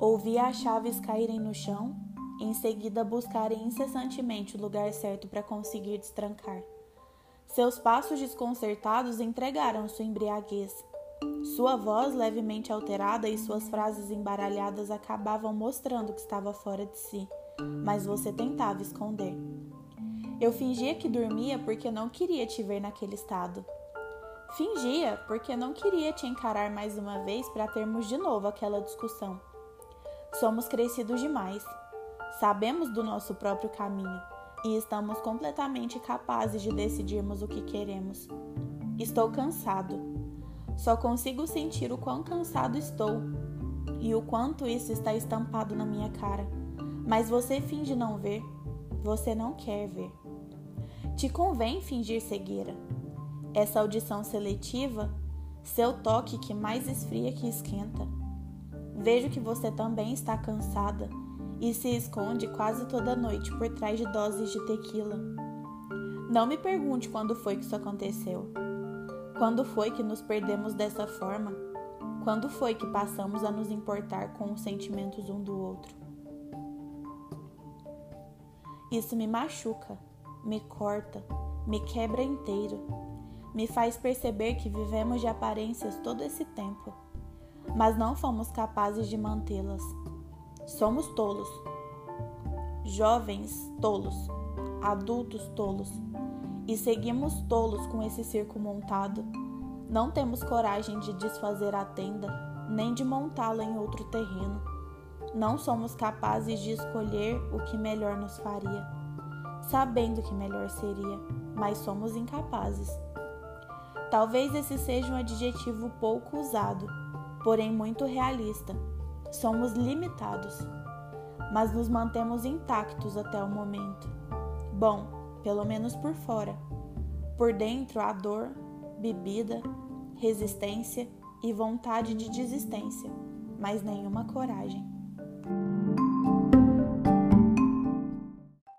Ouvi as chaves caírem no chão, em seguida buscarem incessantemente o lugar certo para conseguir destrancar. Seus passos desconcertados entregaram sua embriaguez. Sua voz levemente alterada e suas frases embaralhadas acabavam mostrando que estava fora de si, mas você tentava esconder. Eu fingia que dormia porque não queria te ver naquele estado. Fingia porque não queria te encarar mais uma vez para termos de novo aquela discussão. Somos crescidos demais. Sabemos do nosso próprio caminho e estamos completamente capazes de decidirmos o que queremos. Estou cansado. Só consigo sentir o quão cansado estou e o quanto isso está estampado na minha cara. Mas você finge não ver. Você não quer ver. Te convém fingir cegueira. Essa audição seletiva, seu toque que mais esfria que esquenta. Vejo que você também está cansada e se esconde quase toda noite por trás de doses de tequila. Não me pergunte quando foi que isso aconteceu. Quando foi que nos perdemos dessa forma? Quando foi que passamos a nos importar com os sentimentos um do outro? Isso me machuca, me corta, me quebra inteiro, me faz perceber que vivemos de aparências todo esse tempo, mas não fomos capazes de mantê-las. Somos tolos. Jovens tolos, adultos tolos. E seguimos tolos com esse circo montado. Não temos coragem de desfazer a tenda, nem de montá-la em outro terreno. Não somos capazes de escolher o que melhor nos faria, sabendo que melhor seria, mas somos incapazes. Talvez esse seja um adjetivo pouco usado, porém muito realista Somos limitados, mas nos mantemos intactos até o momento. Bom, pelo menos por fora. Por dentro há dor, bebida, resistência e vontade de desistência, mas nenhuma coragem.